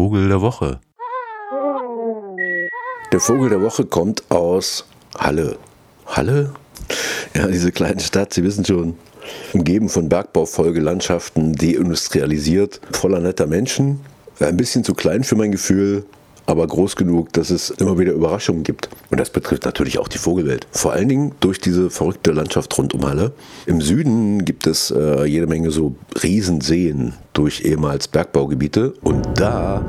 Vogel der Woche. Der Vogel der Woche kommt aus Halle. Halle? Ja, diese kleine Stadt, Sie wissen schon, umgeben von Bergbaufolgelandschaften, deindustrialisiert, voller netter Menschen. Ein bisschen zu klein für mein Gefühl, aber groß genug, dass es immer wieder Überraschungen gibt. Und das betrifft natürlich auch die Vogelwelt. Vor allen Dingen durch diese verrückte Landschaft rund um Halle. Im Süden gibt es äh, jede Menge so Riesenseen durch ehemals Bergbaugebiete. Und da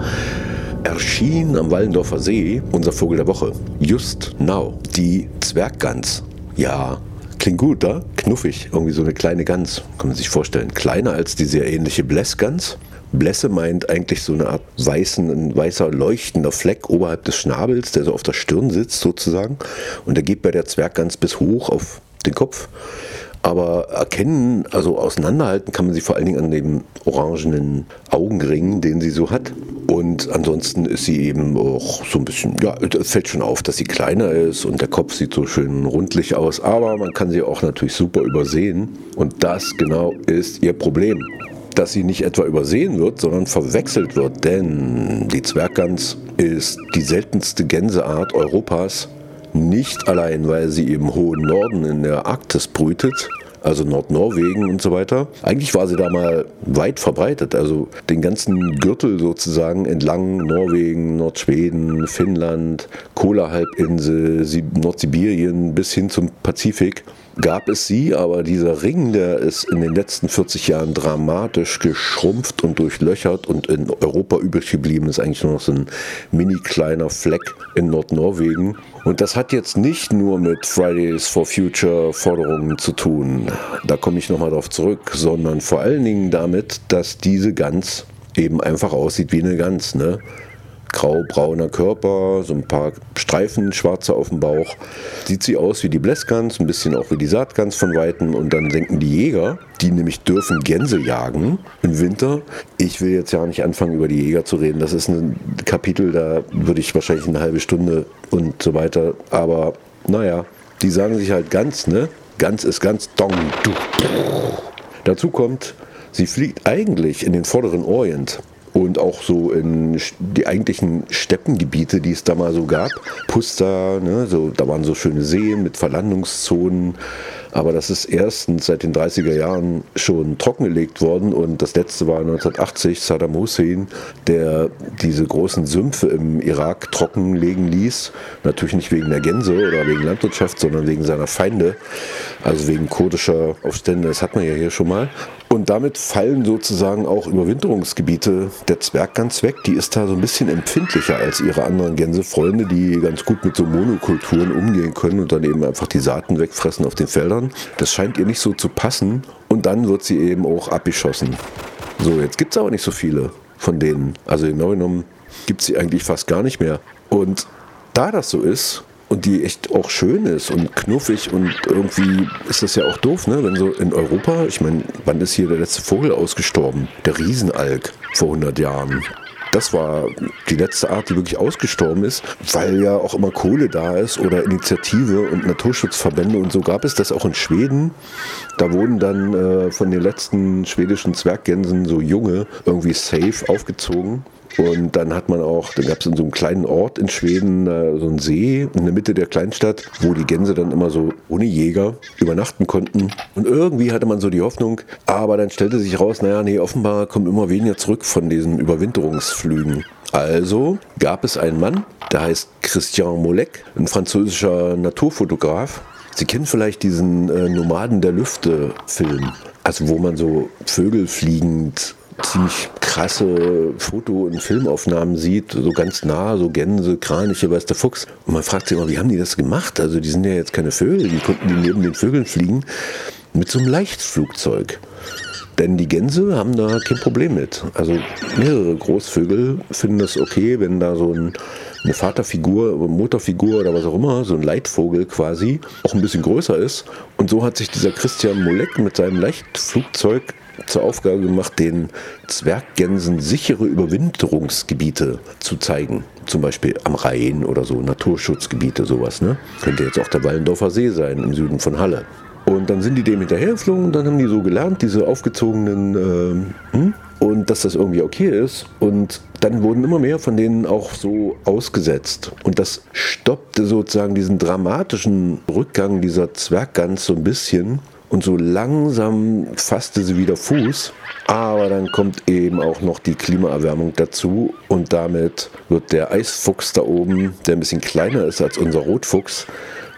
erschien am Wallendorfer See unser Vogel der Woche. Just now. Die Zwerggans. Ja, klingt gut, da? Knuffig. Irgendwie so eine kleine Gans. Kann man sich vorstellen. Kleiner als die sehr ähnliche Blässgans. Blässe meint eigentlich so eine Art weißen, ein weißer leuchtender Fleck oberhalb des Schnabels, der so auf der Stirn sitzt sozusagen. Und der geht bei der Zwerggans bis hoch auf den Kopf. Aber erkennen, also auseinanderhalten kann man sie vor allen Dingen an dem orangenen Augenring, den sie so hat. Und ansonsten ist sie eben auch so ein bisschen, ja, es fällt schon auf, dass sie kleiner ist und der Kopf sieht so schön rundlich aus. Aber man kann sie auch natürlich super übersehen. Und das genau ist ihr Problem dass sie nicht etwa übersehen wird, sondern verwechselt wird. Denn die Zwerggans ist die seltenste Gänseart Europas. Nicht allein, weil sie im hohen Norden in der Arktis brütet, also Nordnorwegen und so weiter. Eigentlich war sie da mal weit verbreitet, also den ganzen Gürtel sozusagen entlang Norwegen, Nordschweden, Finnland, Kola-Halbinsel, Nordsibirien bis hin zum Pazifik gab es sie, aber dieser Ring, der ist in den letzten 40 Jahren dramatisch geschrumpft und durchlöchert und in Europa übrig geblieben ist eigentlich nur noch so ein mini kleiner Fleck in Nordnorwegen. Und das hat jetzt nicht nur mit Fridays for Future Forderungen zu tun, da komme ich nochmal drauf zurück, sondern vor allen Dingen damit, dass diese Gans eben einfach aussieht wie eine Gans. Ne? Grau-brauner Körper, so ein paar Streifen, schwarze auf dem Bauch. Sieht sie aus wie die Blässgans, ein bisschen auch wie die Saatgans von Weitem. Und dann denken die Jäger, die nämlich dürfen Gänse jagen im Winter. Ich will jetzt ja nicht anfangen, über die Jäger zu reden. Das ist ein Kapitel, da würde ich wahrscheinlich eine halbe Stunde und so weiter. Aber naja, die sagen sich halt ganz, ne? Ganz ist ganz dong, du. Dazu kommt, sie fliegt eigentlich in den vorderen Orient und auch so in die eigentlichen Steppengebiete, die es da mal so gab. Pusta, ne, so, da waren so schöne Seen mit Verlandungszonen. Aber das ist erstens seit den 30er Jahren schon trockengelegt worden und das letzte war 1980 Saddam Hussein, der diese großen Sümpfe im Irak trockenlegen ließ. Natürlich nicht wegen der Gänse oder wegen Landwirtschaft, sondern wegen seiner Feinde, also wegen kurdischer Aufstände. Das hat man ja hier schon mal. Und damit fallen sozusagen auch Überwinterungsgebiete der Zwerggans weg. Die ist da so ein bisschen empfindlicher als ihre anderen Gänsefreunde, die ganz gut mit so Monokulturen umgehen können und dann eben einfach die Saaten wegfressen auf den Feldern. Das scheint ihr nicht so zu passen. Und dann wird sie eben auch abgeschossen. So, jetzt gibt es aber nicht so viele von denen. Also genau genommen gibt es sie eigentlich fast gar nicht mehr. Und da das so ist, und die echt auch schön ist und knuffig und irgendwie ist das ja auch doof, ne? Wenn so in Europa, ich meine, wann ist hier der letzte Vogel ausgestorben? Der Riesenalk vor 100 Jahren. Das war die letzte Art, die wirklich ausgestorben ist, weil ja auch immer Kohle da ist oder Initiative und Naturschutzverbände und so gab es das auch in Schweden. Da wurden dann äh, von den letzten schwedischen Zwerggänsen so junge irgendwie safe aufgezogen und dann hat man auch, dann gab es in so einem kleinen Ort in Schweden äh, so einen See in der Mitte der Kleinstadt, wo die Gänse dann immer so ohne Jäger übernachten konnten. Und irgendwie hatte man so die Hoffnung, aber dann stellte sich raus, naja, nee, offenbar kommen immer weniger zurück von diesen Überwinterungsflügen. Also gab es einen Mann, der heißt Christian Molek, ein französischer Naturfotograf. Sie kennen vielleicht diesen äh, Nomaden der Lüfte Film, also wo man so Vögel fliegend ziemlich krasse Foto- und Filmaufnahmen sieht, so ganz nah, so Gänse, Kraniche, weiß der Fuchs. Und man fragt sich immer, wie haben die das gemacht? Also die sind ja jetzt keine Vögel, die konnten die neben den Vögeln fliegen mit so einem Leichtflugzeug. Denn die Gänse haben da kein Problem mit. Also mehrere Großvögel finden das okay, wenn da so ein, eine Vaterfigur, Motorfigur oder was auch immer, so ein Leitvogel quasi, auch ein bisschen größer ist. Und so hat sich dieser Christian Molek mit seinem Leichtflugzeug zur Aufgabe gemacht, den Zwerggänsen sichere Überwinterungsgebiete zu zeigen. Zum Beispiel am Rhein oder so, Naturschutzgebiete, sowas. Ne? Könnte jetzt auch der Wallendorfer See sein, im Süden von Halle. Und dann sind die dem hinterhergeflogen und dann haben die so gelernt, diese aufgezogenen äh, und dass das irgendwie okay ist. Und dann wurden immer mehr von denen auch so ausgesetzt. Und das stoppte sozusagen diesen dramatischen Rückgang dieser Zwerggans so ein bisschen. Und so langsam fasste sie wieder Fuß. Aber dann kommt eben auch noch die Klimaerwärmung dazu und damit wird der Eisfuchs da oben, der ein bisschen kleiner ist als unser Rotfuchs,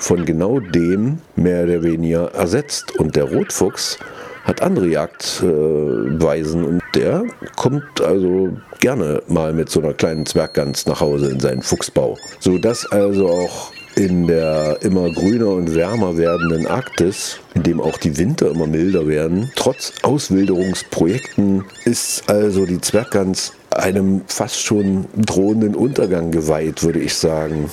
von genau dem mehr oder weniger ersetzt. Und der Rotfuchs hat andere Jagdweisen und der kommt also gerne mal mit so einer kleinen Zwerggans nach Hause in seinen Fuchsbau. Sodass also auch in der immer grüner und wärmer werdenden Arktis, in dem auch die Winter immer milder werden, trotz Auswilderungsprojekten ist also die Zwerggans einem fast schon drohenden Untergang geweiht, würde ich sagen.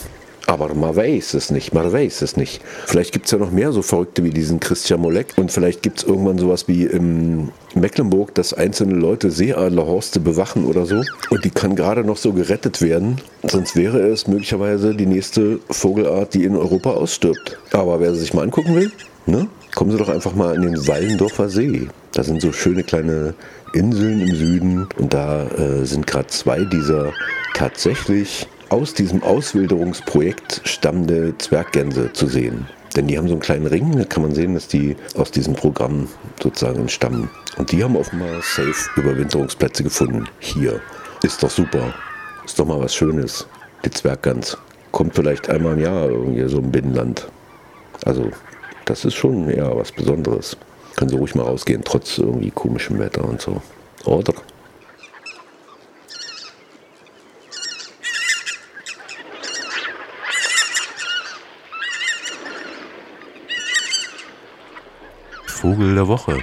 Aber man weiß es nicht, man weiß es nicht. Vielleicht gibt es ja noch mehr so Verrückte wie diesen Christian Molek und vielleicht gibt es irgendwann sowas wie im Mecklenburg, dass einzelne Leute Seeadlerhorste bewachen oder so und die kann gerade noch so gerettet werden. Sonst wäre es möglicherweise die nächste Vogelart, die in Europa ausstirbt. Aber wer sie sich mal angucken will, ne? kommen Sie doch einfach mal an den Wallendorfer See. Da sind so schöne kleine Inseln im Süden und da äh, sind gerade zwei dieser tatsächlich aus diesem Auswilderungsprojekt stammende Zwerggänse zu sehen. Denn die haben so einen kleinen Ring, da kann man sehen, dass die aus diesem Programm sozusagen entstammen. Und die haben offenbar safe Überwinterungsplätze gefunden. Hier. Ist doch super. Ist doch mal was Schönes. Die Zwerggans. Kommt vielleicht einmal im Jahr irgendwie so im Binnenland. Also, das ist schon eher was Besonderes. Können Sie ruhig mal rausgehen, trotz irgendwie komischem Wetter und so. Oder? Vogel der Woche.